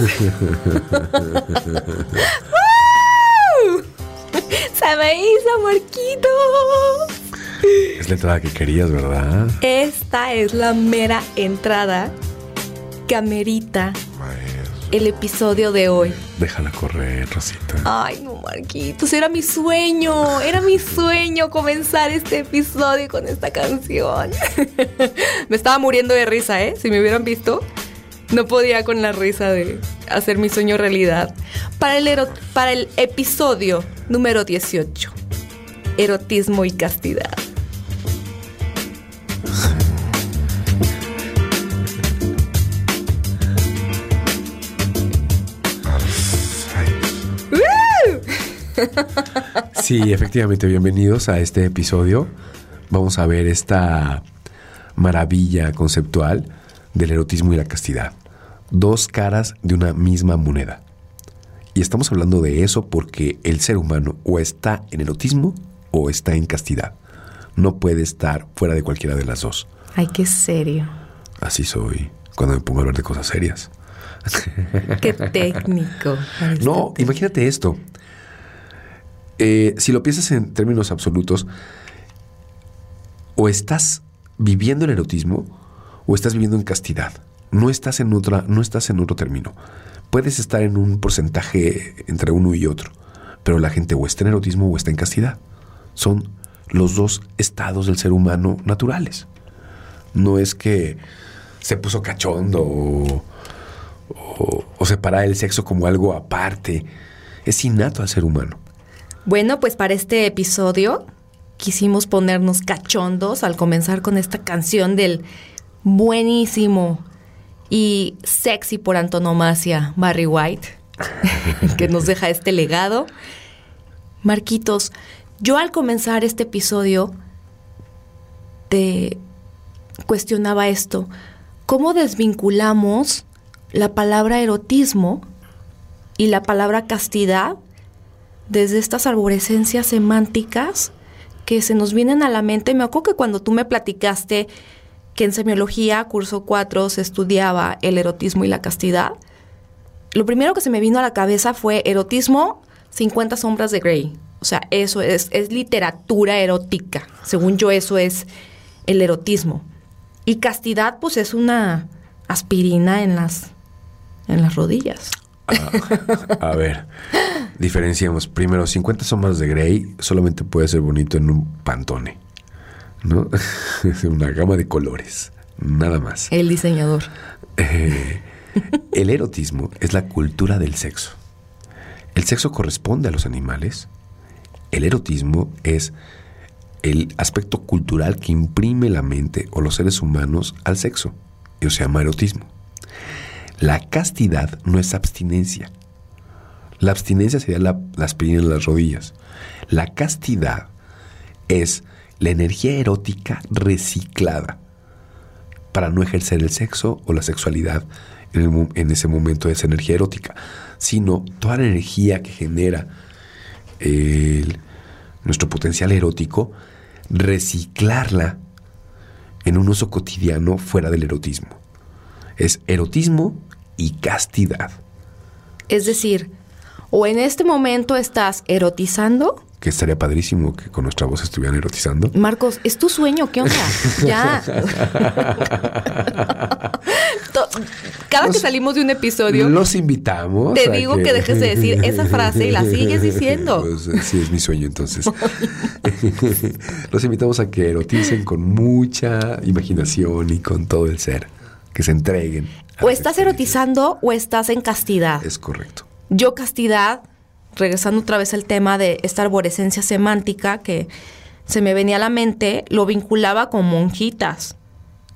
Se me hizo, Marquito. Es la entrada que querías, ¿verdad? Esta es la mera entrada que amerita el episodio de hoy. Déjala correr, Rosita. Ay, no, Marquitos, era mi sueño, era mi sueño comenzar este episodio con esta canción. me estaba muriendo de risa, ¿eh? Si me hubieran visto, no podía con la risa de hacer mi sueño realidad. Para el, ero- para el episodio número 18, erotismo y castidad. Sí, efectivamente, bienvenidos a este episodio. Vamos a ver esta maravilla conceptual del erotismo y la castidad. Dos caras de una misma moneda. Y estamos hablando de eso porque el ser humano o está en erotismo o está en castidad. No puede estar fuera de cualquiera de las dos. Ay, qué serio. Así soy cuando me pongo a hablar de cosas serias. Qué técnico. No, imagínate esto. Eh, si lo piensas en términos absolutos, o estás viviendo el erotismo o estás viviendo en castidad. No estás en otra, no estás en otro término. Puedes estar en un porcentaje entre uno y otro, pero la gente o está en erotismo o está en castidad. Son los dos estados del ser humano naturales. No es que se puso cachondo o, o, o separa el sexo como algo aparte. Es innato al ser humano. Bueno, pues para este episodio quisimos ponernos cachondos al comenzar con esta canción del buenísimo y sexy por antonomasia Barry White, que nos deja este legado. Marquitos, yo al comenzar este episodio te cuestionaba esto. ¿Cómo desvinculamos la palabra erotismo y la palabra castidad desde estas arborescencias semánticas que se nos vienen a la mente. Me acuerdo que cuando tú me platicaste que en semiología, curso 4, se estudiaba el erotismo y la castidad, lo primero que se me vino a la cabeza fue erotismo, 50 sombras de Grey. O sea, eso es, es literatura erótica. Según yo, eso es el erotismo. Y castidad, pues es una aspirina en las, en las rodillas. A ver, diferenciamos. Primero, 50 sombras de Grey solamente puede ser bonito en un pantone. ¿No? Es una gama de colores. Nada más. El diseñador. Eh, el erotismo es la cultura del sexo. El sexo corresponde a los animales. El erotismo es el aspecto cultural que imprime la mente o los seres humanos al sexo. Eso se llama erotismo. La castidad no es abstinencia. La abstinencia sería la, la aspirina en las rodillas. La castidad es la energía erótica reciclada para no ejercer el sexo o la sexualidad en, ese momento de esa energía erótica, sino toda la energía que genera nuestro potencial erótico, reciclarla en un uso cotidiano fuera del erotismo. Es erotismo y castidad, Es decir, o en este momento estás erotizando. Que estaría padrísimo que con nuestra voz estuvieran erotizando. Marcos, ¿es tu sueño? ¿Qué onda? Ya. Cada que salimos de un episodio, Los invitamos. Te digo que dejes de decir esa frase y la sigues diciendo. Pues, sí, es mi sueño entonces. Los invitamos a que eroticen con mucha imaginación y con todo el ser. que se entreguen. O estás erotizando o estás en castidad. Es correcto. Yo castidad, regresando otra vez al tema de esta arborescencia semántica que se me venía a la mente, lo vinculaba con monjitas,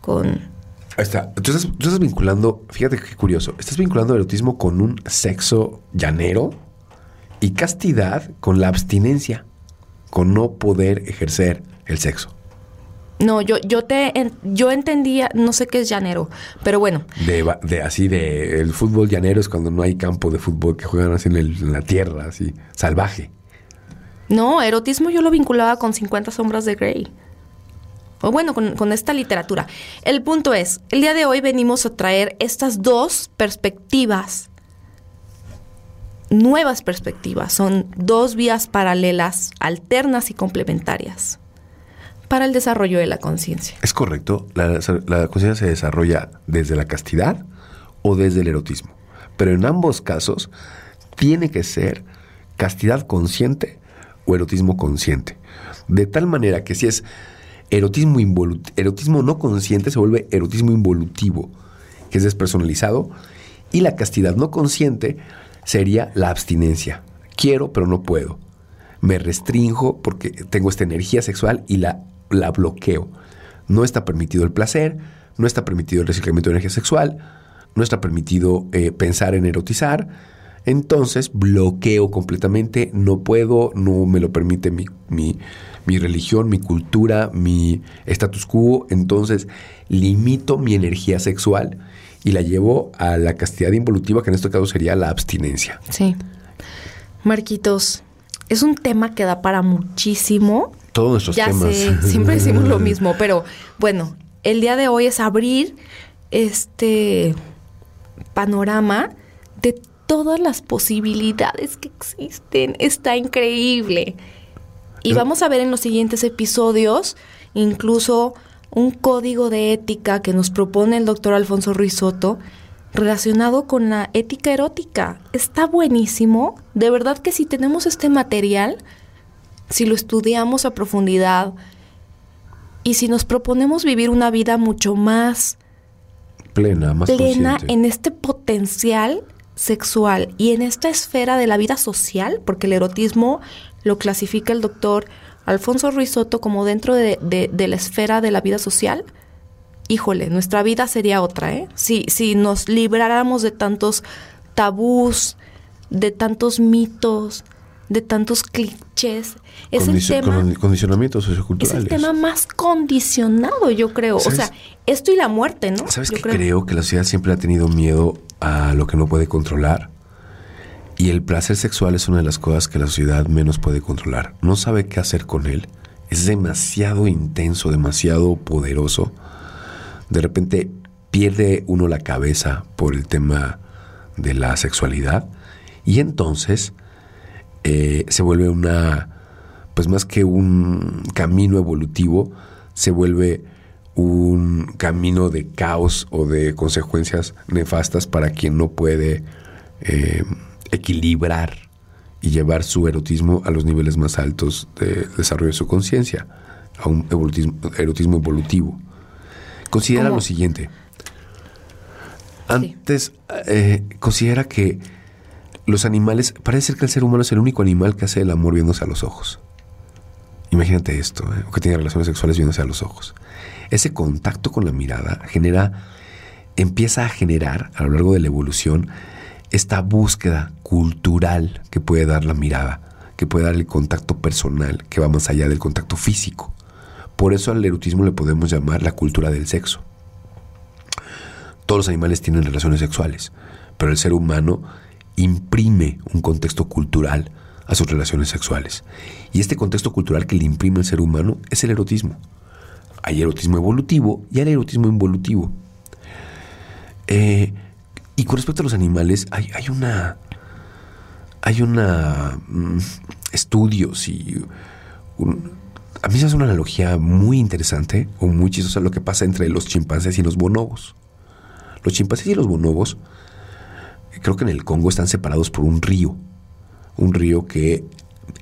con... Ahí está. Tú estás, vinculando, fíjate qué curioso, estás vinculando el erotismo con un sexo llanero y castidad con la abstinencia, con no poder ejercer el sexo. No, yo, yo te yo entendía, no sé qué es llanero, pero bueno, De, así de el fútbol llanero es cuando no hay campo de fútbol que juegan así en, el- en la tierra, así, salvaje. no, erotismo yo lo vinculaba con 50 sombras de Grey. O bueno, con, con esta literatura. El punto es, el día de hoy venimos a traer estas dos perspectivas, nuevas perspectivas, son dos vías paralelas, alternas y complementarias para el desarrollo de la conciencia. ¿Es correcto? La, conciencia se desarrolla desde la castidad o desde el erotismo. Pero en ambos casos tiene que ser castidad consciente o erotismo consciente. De tal manera que si es erotismo, erotismo no consciente, se vuelve erotismo involutivo, que es despersonalizado. Y la castidad no consciente sería la abstinencia. Quiero, pero no puedo. Me restrinjo porque tengo esta energía sexual y la, la bloqueo. No está permitido el placer, no está permitido el reciclamiento de energía sexual, no está permitido eh, pensar en erotizar. Entonces bloqueo completamente, no puedo, no me lo permite mi, mi- mi religión, mi cultura, mi status quo. Entonces limito mi energía sexual y la llevo a la castidad involutiva, que en este caso sería la abstinencia. Sí. Marquitos, es un tema que da para muchísimo. Todos nuestros ya temas. sé, siempre decimos lo mismo, pero bueno, el día de hoy es abrir este panorama de todas las posibilidades que existen. Está increíble. Y vamos a ver en los siguientes episodios incluso un código de ética que nos propone el doctor Alfonso Ruiz Soto relacionado con la ética erótica. Está buenísimo. De verdad que si tenemos este material, si lo estudiamos a profundidad y si nos proponemos vivir una vida mucho más Plena, más plena consciente. en este potencial sexual y en esta esfera de la vida social, porque el erotismo lo clasifica el doctor Alfonso Ruiz Soto como dentro de, de- de la esfera de la vida social, híjole, nuestra vida sería otra, ¿eh? Si, si nos libráramos de tantos tabús, de tantos mitos, de tantos clichés, es el tema... con- Es el tema más condicionado, yo creo. O sea, esto y la muerte, ¿no? ¿Sabes Yo qué creo? Que la sociedad siempre ha tenido miedo a lo que no puede controlar. Y el placer sexual es una de las cosas que la sociedad menos puede controlar. No sabe qué hacer con él. Es demasiado intenso, demasiado poderoso. De repente pierde uno la cabeza por el tema de la sexualidad. Y entonces eh, se vuelve una, pues más que un camino evolutivo, se vuelve un camino de caos o de consecuencias nefastas para quien no puede eh, equilibrar y llevar su erotismo a los niveles más altos de desarrollo de su conciencia, a un erotismo evolutivo. Considera ¿Cómo? lo siguiente. Antes, eh, considera que los animales, parece ser que el ser humano es el único animal que hace el amor viéndose a los ojos. Imagínate esto, ¿eh? o que tiene relaciones sexuales viéndose a los ojos. Ese contacto con la mirada genera, empieza a generar a lo largo de la evolución esta búsqueda cultural que puede dar la mirada, que puede dar el contacto personal, que va más allá del contacto físico. Por eso al erotismo le podemos llamar la cultura del sexo. Todos los animales tienen relaciones sexuales, pero el ser humano imprime un contexto cultural a sus relaciones sexuales. Y este contexto cultural que le imprime el ser humano es el erotismo. Hay erotismo evolutivo y hay erotismo involutivo. Eh, y con respecto a los animales, hay, hay una. Hay una. mm, estudios y. a mí se hace una analogía muy interesante o muy chistosa lo que pasa entre los chimpancés y los bonobos. Los chimpancés y los bonobos, creo que en el Congo están separados por un río. Un río que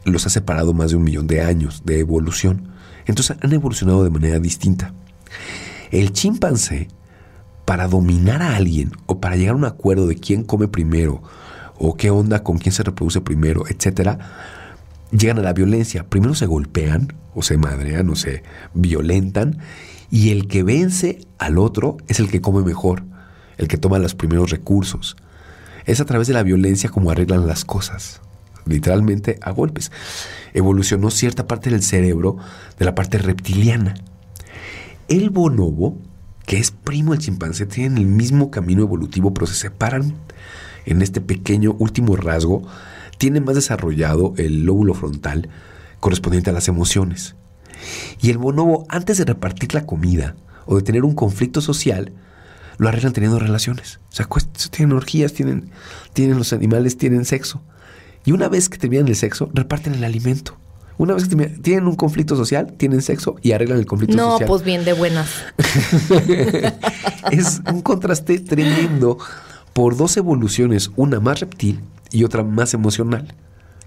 los ha separado más de un millón de años de evolución. Entonces han evolucionado de manera distinta. El chimpancé para dominar a alguien o para llegar a un acuerdo de quién come primero o qué onda con quién se reproduce primero, etcétera, llegan a la violencia. Primero se golpean o se madrean o se violentan y el que vence al otro es el que come mejor, el que toma los primeros recursos. Es a través de la violencia como arreglan las cosas, literalmente a golpes. Evolucionó cierta parte del cerebro de la parte reptiliana. El bonobo, que es primo del chimpancé, tienen el mismo camino evolutivo, pero se separan en este pequeño último rasgo. Tiene más desarrollado el lóbulo frontal correspondiente a las emociones. Y el bonobo, antes de repartir la comida o de tener un conflicto social, lo arreglan teniendo relaciones. O sea, tienen orgías, tienen, tienen los animales, tienen sexo. Y una vez que terminan el sexo, reparten el alimento. Una vez que tienen un conflicto social, tienen sexo y arreglan el conflicto social. No, pues bien de buenas. es un contraste tremendo por dos evoluciones, una más reptil y otra más emocional,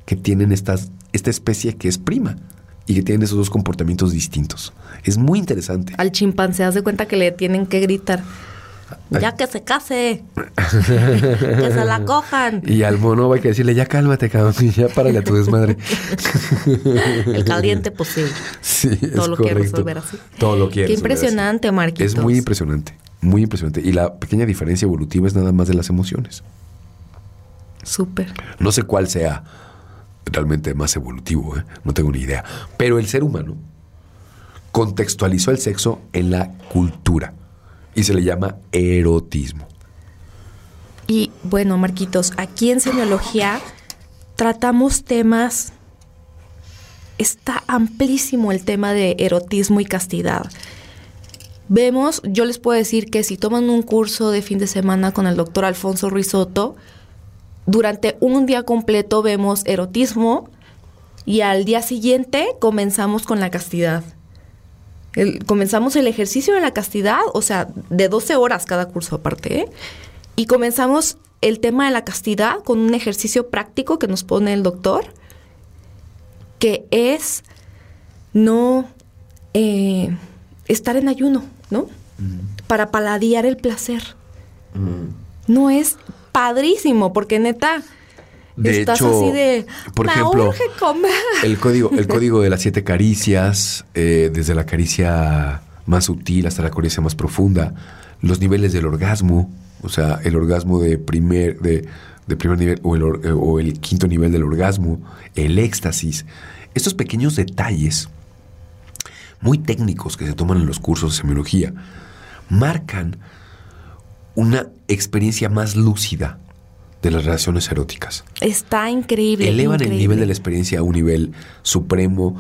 que tienen estas, esta especie que es prima y que tienen esos dos comportamientos distintos. Es muy interesante. Al chimpancé, haz de cuenta que le tienen que gritar. Ya que se case. que se la cojan. Y al mono hay que decirle, ya cálmate, cabrón, y ya párale a tu desmadre. El caliente posible. Sí, Todo lo quiere resolver así. Todo lo quiere Qué impresionante, Marquitos. Es muy impresionante, muy impresionante. Y la pequeña diferencia evolutiva es nada más de las emociones. Súper. No sé cuál sea realmente más evolutivo, ¿eh? no tengo ni idea. Pero el ser humano contextualizó el sexo en la cultura y se le llama erotismo. Y bueno, Marquitos, aquí en semiología tratamos temas, está amplísimo el tema de erotismo y castidad. Vemos, yo les puedo decir que si toman un curso de fin de semana con el doctor Alfonso Risotto, durante un día completo vemos erotismo y al día siguiente comenzamos con la castidad comenzamos el ejercicio de la castidad, o sea, de 12 horas cada curso aparte, ¿eh? y comenzamos el tema de la castidad con un ejercicio práctico que nos pone el doctor, que es no eh, estar en ayuno, ¿no? Para paladear el placer. No es padrísimo, porque neta, de Estás hecho, así de, por "Me ejemplo, urge comer". el código, el código de las siete caricias, eh, desde la caricia más sutil hasta la caricia más profunda, los niveles del orgasmo, o sea, el orgasmo de primer, de, de primer nivel o el, eh, o el quinto nivel del orgasmo, el éxtasis, estos pequeños detalles muy técnicos que se toman en los cursos de semiología marcan una experiencia más lúcida de las relaciones eróticas Está increíble. elevan el nivel de la experiencia a un nivel supremo,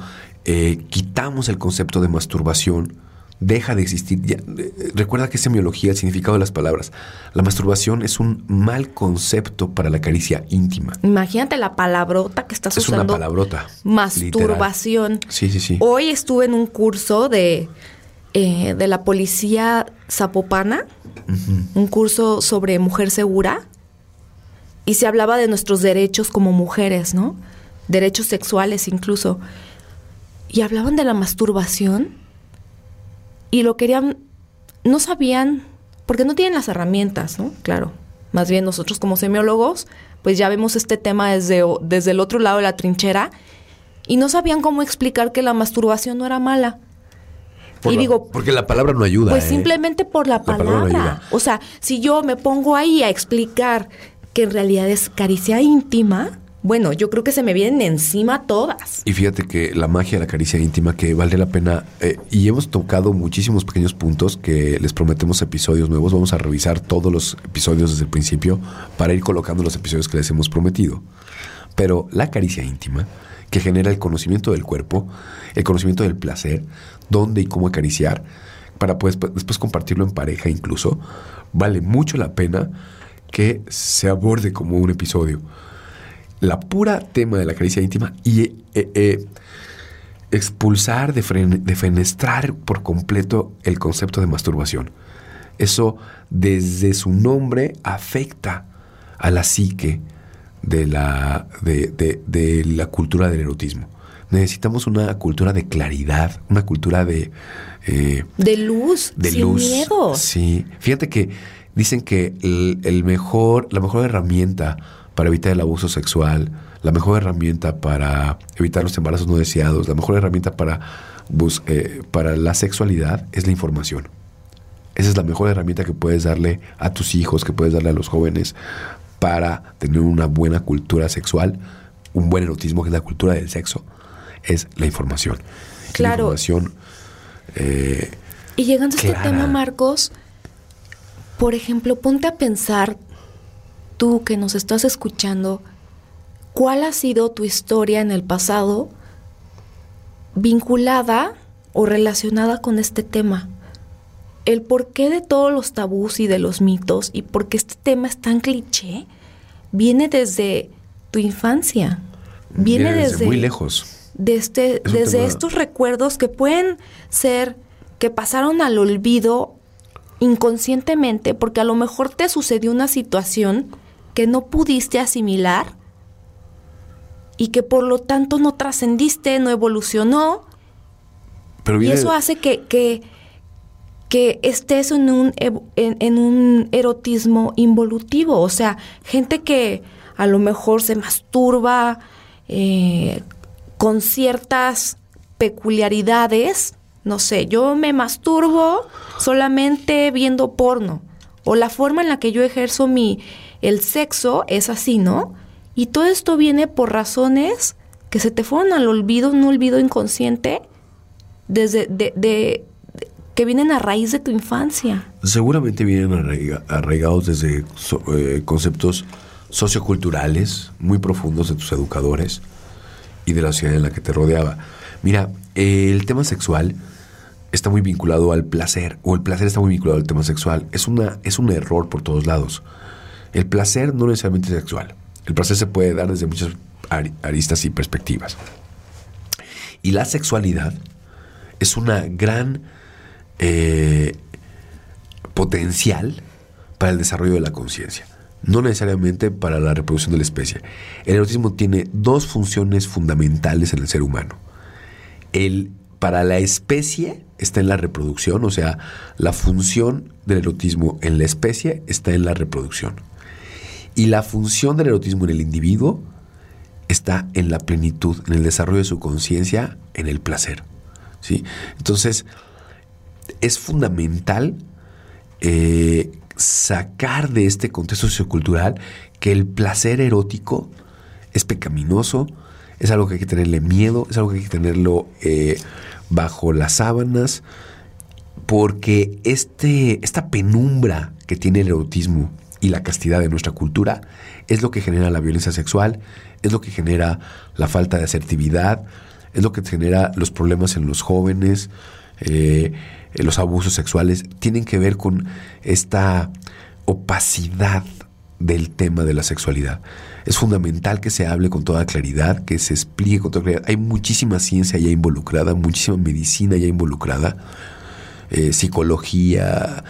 eh, quitamos el concepto de masturbación, deja de existir. Ya, eh, recuerda que es semiología el significado de las palabras. La masturbación es un mal concepto para la caricia íntima. Imagínate la palabrota que estás Es una usando. palabrota. Masturbación. literal. Sí, sí, sí. Hoy estuve en un curso de, eh, de la policía zapopana, un curso sobre mujer segura, y se hablaba de nuestros derechos como mujeres, ¿no? Derechos sexuales incluso. Y hablaban de la masturbación y lo querían, no sabían, porque no tienen las herramientas, ¿no? Claro. Más bien nosotros como semiólogos, pues ya vemos este tema desde, desde el otro lado de la trinchera y no sabían cómo explicar que la masturbación no era mala. Por y la- digo, porque la palabra no ayuda. pues ¿eh? simplemente por la palabra o sea, si yo me pongo ahí a explicar que en realidad es caricia íntima, bueno, yo creo que se me vienen encima todas. Y fíjate que la magia de la caricia íntima que vale la pena, eh, y hemos tocado muchísimos pequeños puntos que les prometemos episodios nuevos, vamos a revisar todos los episodios desde el principio para ir colocando los episodios que les hemos prometido. Pero la caricia íntima, que genera el conocimiento del cuerpo, el conocimiento del placer, dónde y cómo acariciar, para pues, después compartirlo en pareja incluso, vale mucho la pena que se aborde como un episodio la pura tema de la caricia íntima y eh, eh, expulsar, defren- defenestrar por completo el concepto de masturbación. Eso desde su nombre afecta a la psique de la, de, de- de la cultura del erotismo. Necesitamos una cultura de claridad, una cultura de, eh, De luz, de sin luz. miedo. Sí. Fíjate que dicen que el, el mejor, la mejor herramienta para evitar el abuso sexual, la mejor herramienta para evitar los embarazos no deseados, la mejor herramienta para, bus- eh, para la sexualidad es la información. Esa es la mejor herramienta que puedes darle a tus hijos, que puedes darle a los jóvenes para tener una buena cultura sexual, un buen erotismo, que es la cultura del sexo, es la información. Claro. La información eh, Y llegando a este tema, Marcos, por ejemplo, ponte a pensar, tú que nos estás escuchando, ¿cuál ha sido tu historia en el pasado vinculada o relacionada con este tema? El porqué de todos los tabús y de los mitos y por qué este tema es tan cliché viene desde tu infancia. Viene, desde, muy lejos. este- Es desde estos recuerdos que pueden ser que pasaron al olvido inconscientemente porque a lo mejor te sucedió una situación que no pudiste asimilar y que por lo tanto no trascendiste, no evolucionó Pero y eso hace que, que, que estés en un, en un erotismo involutivo. O sea, gente que a lo mejor se masturba eh, con ciertas peculiaridades. No sé, yo me masturbo solamente viendo porno. O la forma en la que yo ejerzo mi el sexo es así, ¿no? Y todo esto viene por razones que se te fueron al olvido, un olvido inconsciente, desde de, de- que vienen a raíz de tu infancia. Seguramente vienen arraiga- arraigados desde eh, conceptos socioculturales muy profundos de tus educadores y de la sociedad en la que te rodeaba. Mira, el tema sexual está muy vinculado al placer, o el placer está muy vinculado al tema sexual. Es, una, es un error por todos lados. El placer no necesariamente es sexual. El placer se puede dar desde muchas ari- aristas y perspectivas. Y la sexualidad es una gran eh, potencial para el desarrollo de la conciencia, no necesariamente para la reproducción de la especie. El erotismo tiene dos funciones fundamentales en el ser humano. El, para la especie está en la reproducción, o sea, la función del erotismo en la especie está en la reproducción. Y la función del erotismo en el individuo está en la plenitud, en el desarrollo de su conciencia, en el placer. ¿sí? Entonces, es fundamental eh, sacar de este contexto sociocultural que el placer erótico es pecaminoso, es algo que hay que tenerle miedo, es algo que hay que tenerlo eh, bajo las sábanas, porque este, esta penumbra que tiene el erotismo y la castidad de nuestra cultura es lo que genera la violencia sexual, es lo que genera la falta de asertividad, es lo que genera los problemas en los jóvenes, eh, los abusos sexuales, tienen que ver con esta opacidad del tema de la sexualidad. Es fundamental que se hable con toda claridad, que se explique con toda claridad. Hay muchísima ciencia ya involucrada, muchísima medicina ya involucrada, eh, psicología,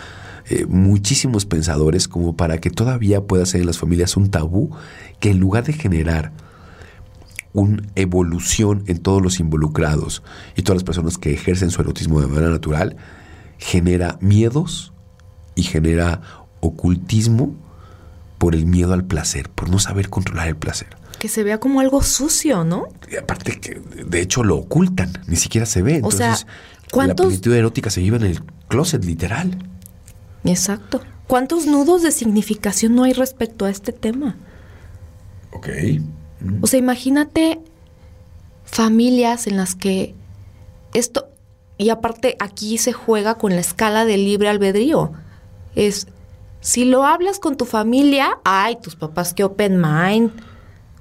eh, muchísimos pensadores como para que todavía pueda ser en las familias un tabú que en lugar de generar una evolución en todos los involucrados y todas las personas que ejercen su erotismo de manera natural, genera miedos y genera ocultismo por el miedo al placer, por no saber controlar el placer. Que se vea como algo sucio, ¿no? Y aparte que de hecho lo ocultan, ni siquiera se ve. O sea, Entonces, la ¿cuántos- plenitud erótica se vive en el closet literal. Exacto. ¿Cuántos nudos de significación no hay respecto a este tema? Ok. O sea, imagínate familias en las que esto, y aparte aquí se juega con la escala del libre albedrío. Es, si lo hablas con tu familia, ay, tus papás que open mind.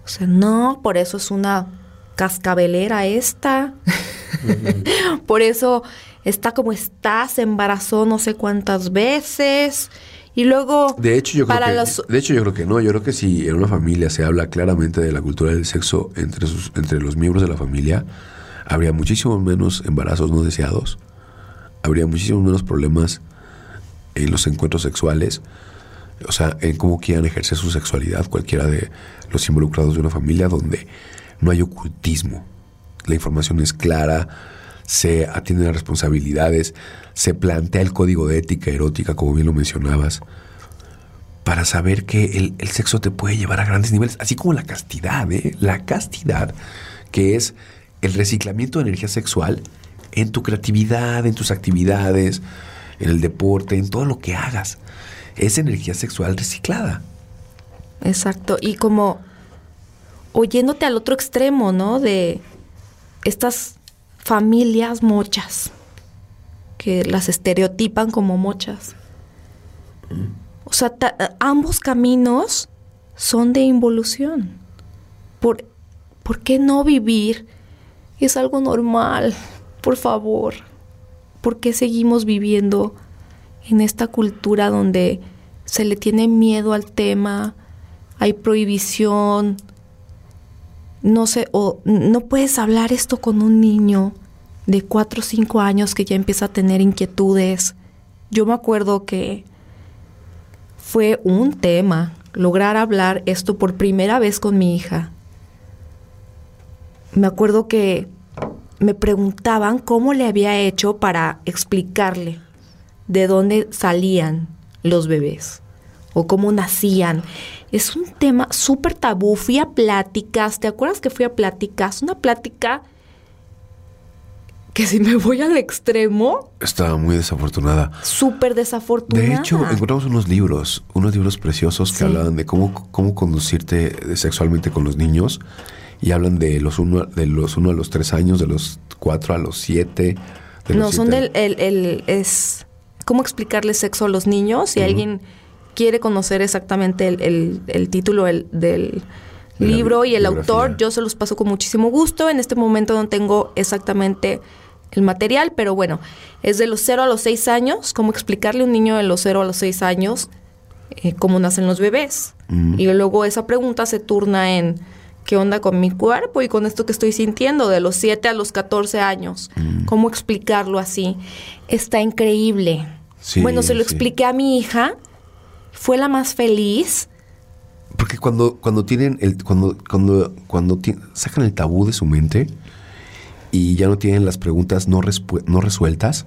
O sea, no, por eso es una cascabelera esta. por eso está como está, se embarazó no sé cuántas veces. Y luego, De hecho, yo creo para que, los- de hecho, yo creo que no. Yo creo que si en una familia se habla claramente de la cultura del sexo entre, sus, entre los miembros de la familia, habría muchísimos menos embarazos no deseados, habría muchísimos menos problemas en los encuentros sexuales, o sea, en cómo quieran ejercer su sexualidad cualquiera de los involucrados de una familia donde no hay ocultismo, la información es clara, se atienden las responsabilidades, se plantea el código de ética erótica, como bien lo mencionabas, para saber que el, el sexo te puede llevar a grandes niveles, así como la castidad, ¿eh? la castidad, que es el reciclamiento de energía sexual en tu creatividad, en tus actividades, en el deporte, en todo lo que hagas. Es energía sexual reciclada. Exacto. Y como oyéndote al otro extremo, ¿no? De estas familias mochas, que las estereotipan como mochas. O sea, ambos caminos son de involución. ¿Por, ¿Por qué no vivir? Es algo normal, por favor. ¿Por qué seguimos viviendo en esta cultura donde se le tiene miedo al tema, hay prohibición? No sé, o no puedes hablar esto con un niño de 4 o 5 años que ya empieza a tener inquietudes. Yo me acuerdo que fue un tema lograr hablar esto por primera vez con mi hija. Me acuerdo que me preguntaban cómo le había hecho para explicarle de dónde salían los bebés o cómo nacían. Es un tema súper tabú. Fui a pláticas, ¿te acuerdas que fui a pláticas? Una plática que si me voy al extremo, Estaba muy desafortunada. súper desafortunada. De hecho, encontramos unos libros, unos libros preciosos que Sí. hablaban de cómo, cómo conducirte sexualmente con los niños y hablan de los uno, de los uno a los tres años, de los cuatro a los siete. de No, los son siete- del... El, el- es cómo explicarle sexo a los niños. Si alguien quiere conocer exactamente el, el- el título del, del De la libro y el biografía. autor, yo se los paso con muchísimo gusto. En este momento no tengo exactamente el material, pero bueno, es de los 0 a los 6 años, cómo explicarle a un niño de los 0 a los 6 años eh, cómo nacen los bebés. Y luego esa pregunta se turna en qué onda con mi cuerpo y con esto que estoy sintiendo de los 7 a los 14 años. Mm. ¿Cómo explicarlo así? Está increíble. Sí, bueno, se lo sí. expliqué a mi hija. Fue la más feliz. Porque cuando, cuando tienen el, cuando, cuando, cuando sacan el tabú de su mente y ya no tienen las preguntas no, no resueltas,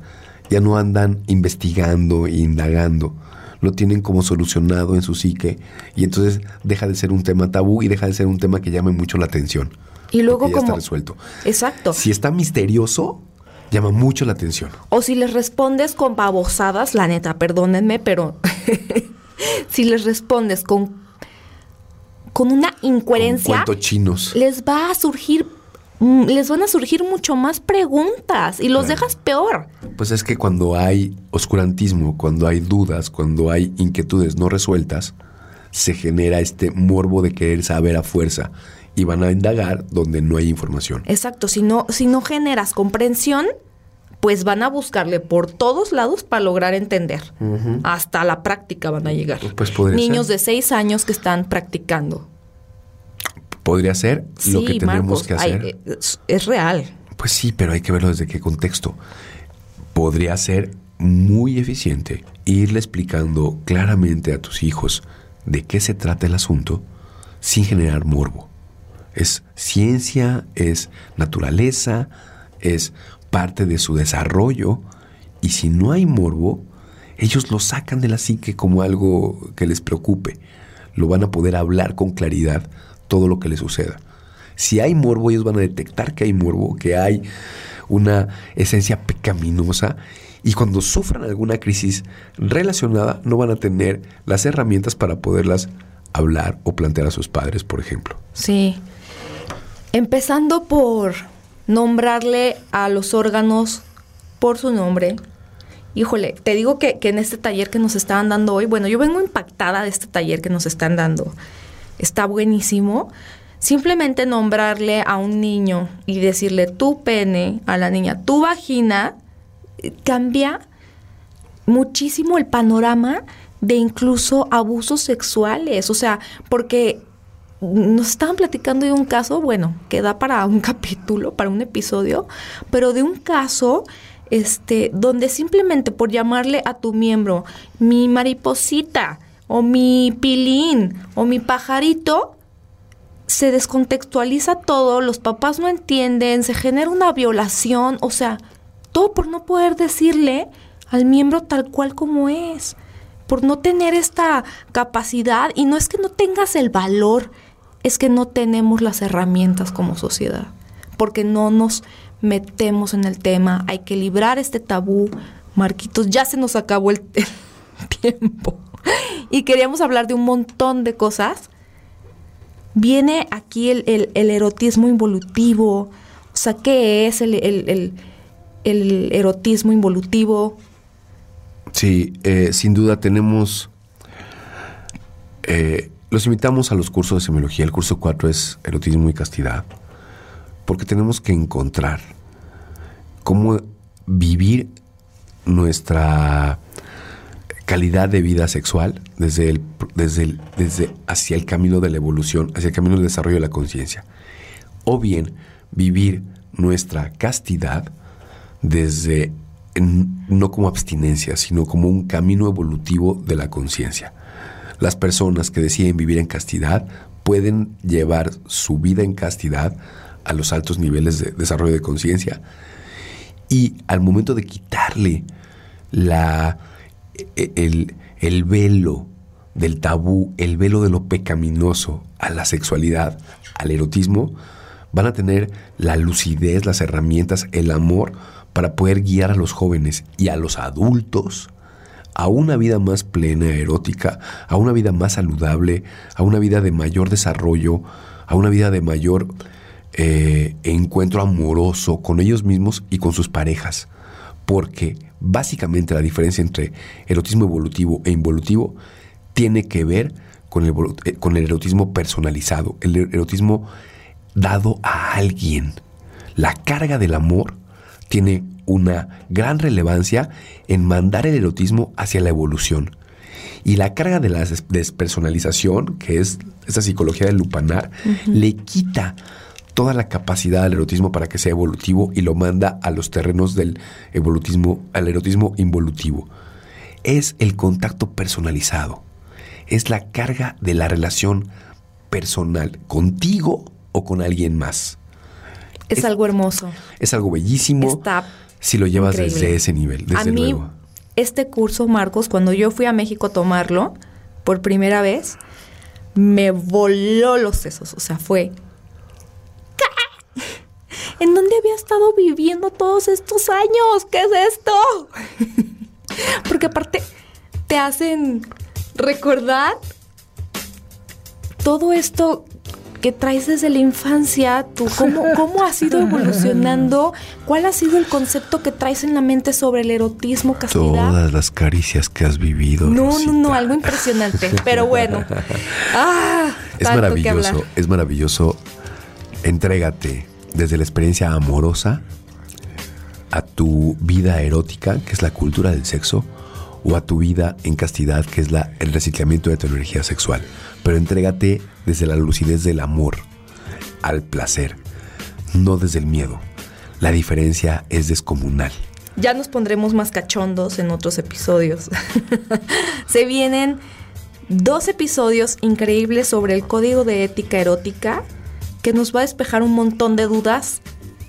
ya no andan investigando e indagando. Lo tienen como solucionado en su psique y entonces deja de ser un tema tabú y deja de ser un tema que llame mucho la atención. Y luego ya como... está resuelto. Exacto. Si está misterioso, llama mucho la atención. O si les respondes con babosadas, la neta, perdónenme, pero si les respondes con, con una Con incoherencia, cuentos chinos. les va a surgir, les van a surgir mucho más preguntas y los Claro. dejas peor. Pues es que cuando hay oscurantismo, cuando hay dudas, cuando hay inquietudes no resueltas, se genera este morbo de querer saber a fuerza y van a indagar donde no hay información. Exacto, si no, si no generas comprensión, pues van a buscarle por todos lados para lograr entender. Hasta la práctica van a llegar. Pues Niños ser. de seis años que están practicando. Podría ser lo que tenemos Marcos, que hacer. es, es real. Pues sí, pero hay que verlo desde qué contexto. Podría ser muy eficiente irle explicando claramente a tus hijos de qué se trata el asunto sin generar morbo. Es ciencia, es naturaleza, es parte de su desarrollo y si no hay morbo, ellos lo sacan de la psique como algo que les preocupe. Lo van a poder hablar con claridad todo lo que les suceda. Si hay morbo, ellos van a detectar que hay morbo, que hay una esencia pecaminosa y cuando sufran alguna crisis relacionada no van a tener las herramientas para poderlas hablar o plantear a sus padres, por ejemplo. Sí. Empezando por nombrarle a los órganos por su nombre. Híjole, te digo que, que en este taller que nos estaban dando hoy, bueno, yo vengo impactada de este taller que nos están dando. Está buenísimo. Simplemente nombrarle a un niño y decirle tu pene, a la niña tu vagina, eh, cambia muchísimo el panorama de incluso abusos sexuales. O sea, porque nos estaban platicando de un caso, bueno, que da para un capítulo, para un episodio, pero de un caso este donde simplemente por llamarle a tu miembro mi mariposita o mi pilín o mi pajarito se descontextualiza todo, los papás no entienden, se genera una violación, o sea, todo por no poder decirle al miembro tal cual como es, por no tener esta capacidad y no es que no tengas el valor, es que no tenemos las herramientas como sociedad, porque no nos metemos en el tema, hay que librar este tabú. Marquitos, ya se nos acabó el, tiempo y queríamos hablar de un montón de cosas viene aquí el, el- erotismo involutivo. O sea, ¿qué es el- el erotismo involutivo? Sí, eh, sin duda tenemos... eh, los invitamos a los cursos de semiología. El curso 4 es erotismo y castidad. Porque tenemos que encontrar cómo vivir nuestra calidad de vida sexual desde el, desde desde hacia el camino de la evolución, hacia el camino del desarrollo de la conciencia. O bien vivir nuestra castidad desde no como abstinencia, sino como un camino evolutivo de la conciencia. Las personas que deciden vivir en castidad pueden llevar su vida en castidad a los altos niveles de desarrollo de conciencia y al momento de quitarle la, el, el velo del tabú, el velo de lo pecaminoso a la sexualidad, al erotismo, van a tener la lucidez, las herramientas, el amor para poder guiar a los jóvenes y a los adultos a una vida más plena, erótica, a una vida más saludable, a una vida de mayor desarrollo, a una vida de mayor eh, encuentro amoroso con ellos mismos y con sus parejas. Porque básicamente la diferencia entre erotismo evolutivo e involutivo tiene que ver con el, eh, con el erotismo personalizado, el erotismo dado a alguien. La carga del amor tiene una gran relevancia en mandar el erotismo hacia la evolución. Y la carga de la des- despersonalización, que es esa psicología del lupanar, le quita toda la capacidad al erotismo para que sea evolutivo y lo manda a los terrenos del evolutismo, al erotismo involutivo. Es el contacto personalizado. Es la carga de la relación personal contigo o con alguien más. Es, Es- algo hermoso. Es algo bellísimo Está si lo llevas increíble. desde ese nivel, desde a mí, luego. este curso, Marcos, cuando yo fui a México a tomarlo por primera vez, me voló los sesos. O sea, fue. ¿En dónde había estado viviendo todos estos años? ¿Qué es esto? Porque aparte te hacen recordar todo esto que traes desde la infancia, tú, cómo, cómo has ido evolucionando, cuál ha sido el concepto que traes en la mente sobre el erotismo, castidad. Todas las caricias que has vivido. No, no, Rosita. no, algo impresionante, pero bueno. Ah, Es que maravilloso, es maravilloso. Entrégate desde la experiencia amorosa a tu vida erótica, que es la cultura del sexo, o a tu vida en castidad, que es el reciclamiento de tu energía sexual. Pero entrégate desde la lucidez del amor al placer, no desde el miedo. La diferencia es descomunal. Ya nos pondremos más cachondos en otros episodios. Se vienen dos episodios increíbles sobre el código de ética erótica que nos va a despejar un montón de dudas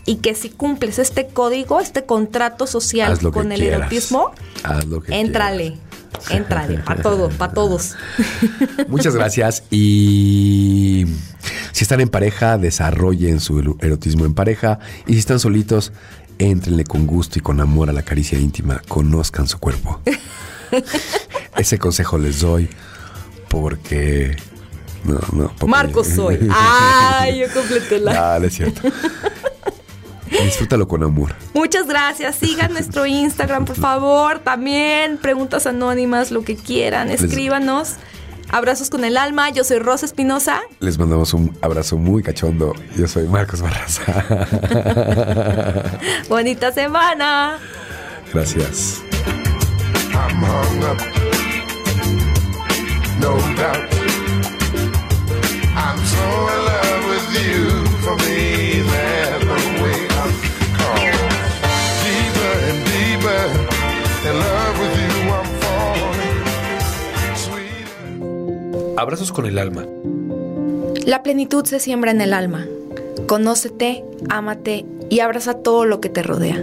y que si cumples este código, este contrato social con el quieras. erotismo, Haz lo que éntrale, éntrale, para todo, para todos. Muchas gracias y si están en pareja, desarrollen su erotismo en pareja y si están solitos, éntrenle con gusto y con amor a la caricia íntima, conozcan su cuerpo. Ese consejo les doy porque no, no. porque- Marcos soy. Ay, yo completé la. Ah, no es cierto. Disfrútalo con amor. Muchas gracias. Sigan nuestro Instagram, por favor. También preguntas anónimas, lo que quieran. Escríbanos. Abrazos con el alma. Yo soy Rosa Espinosa. Les mandamos un abrazo muy cachondo. Yo soy Marcos Barraza. Bonita semana. Gracias. I'm hung up, no doubt. Abrazos con el alma. La plenitud se siembra en el alma. Conócete, ámate y abraza todo lo que te rodea.